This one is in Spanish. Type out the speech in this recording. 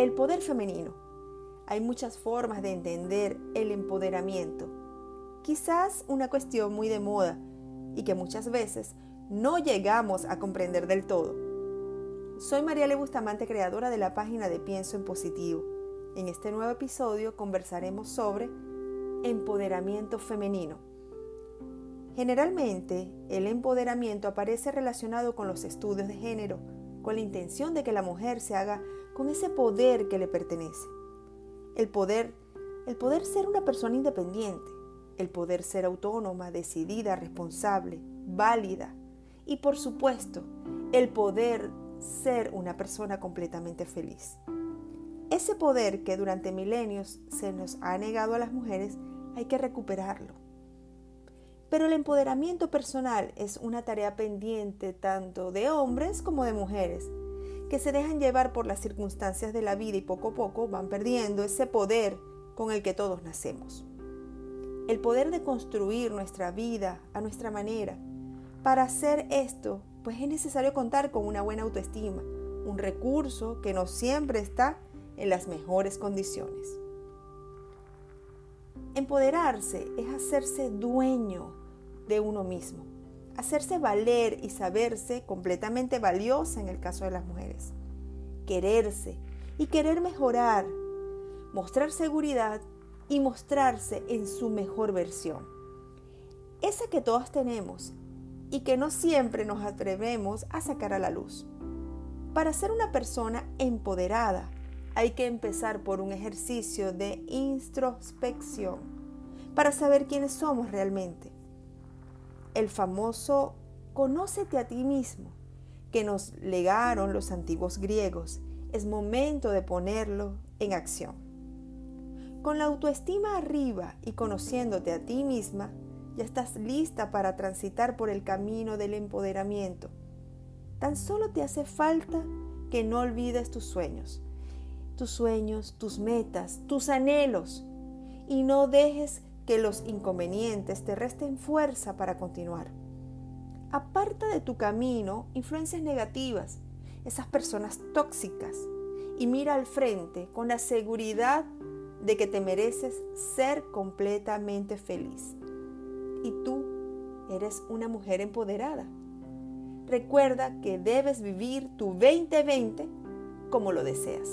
El poder femenino. Hay muchas formas de entender el empoderamiento. Quizás una cuestión muy de moda y que muchas veces no llegamos a comprender del todo. Soy María Le Bustamante, creadora de la página de Pienso en Positivo. En este nuevo episodio conversaremos sobre empoderamiento femenino. Generalmente, el empoderamiento aparece relacionado con los estudios de género, con la intención de que la mujer se haga con ese poder que le pertenece. El poder, el poder ser una persona independiente, el poder ser autónoma, decidida, responsable, válida y por supuesto, el poder ser una persona completamente feliz. Ese poder que durante milenios se nos ha negado a las mujeres, hay que recuperarlo. Pero el empoderamiento personal es una tarea pendiente tanto de hombres como de mujeres, que se dejan llevar por las circunstancias de la vida y poco a poco van perdiendo ese poder con el que todos nacemos. El poder de construir nuestra vida a nuestra manera. Para hacer esto, pues es necesario contar con una buena autoestima, un recurso que no siempre está en las mejores condiciones. Empoderarse es hacerse dueño de uno mismo, hacerse valer y saberse completamente valiosa en el caso de las mujeres, quererse y querer mejorar, mostrar seguridad y mostrarse en su mejor versión. Esa que todas tenemos y que no siempre nos atrevemos a sacar a la luz. Para ser una persona empoderada, hay que empezar por un ejercicio de introspección para saber quiénes somos realmente el famoso Conócete a ti mismo que nos legaron los antiguos griegos. Es momento de ponerlo en acción. Con la autoestima arriba y conociéndote a ti misma, ya estás lista para transitar por el camino del empoderamiento. Tan solo te hace falta que no olvides tus sueños, tus sueños, tus metas, tus anhelos, y no dejes que los inconvenientes te resten fuerza para continuar. Aparta de tu camino influencias negativas, esas personas tóxicas, y mira al frente con la seguridad de que te mereces ser completamente feliz. Y tú eres una mujer empoderada. Recuerda que debes vivir tu 2020 como lo deseas.